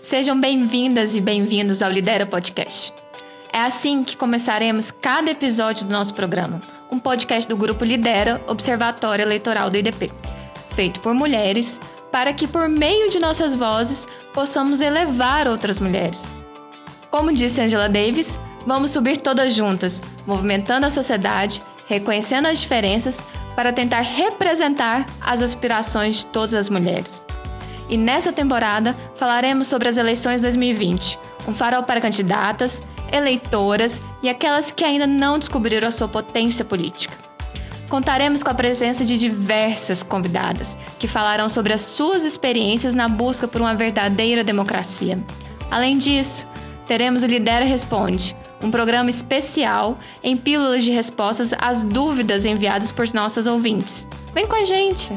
Sejam bem-vindas e bem-vindos ao Lidera Podcast. É assim que começaremos cada episódio do nosso programa, um podcast do grupo Lidera, Observatório Eleitoral do IDP, feito por mulheres, para que por meio de nossas vozes possamos elevar outras mulheres. Como disse Angela Davis, vamos subir todas juntas, movimentando a sociedade, reconhecendo as diferenças para tentar representar as aspirações de todas as mulheres. E nessa temporada falaremos sobre as eleições 2020, um farol para candidatas, eleitoras e aquelas que ainda não descobriram a sua potência política. Contaremos com a presença de diversas convidadas que falarão sobre as suas experiências na busca por uma verdadeira democracia. Além disso, teremos o Lidera Responde, um programa especial em pílulas de respostas às dúvidas enviadas por nossas ouvintes. Vem com a gente!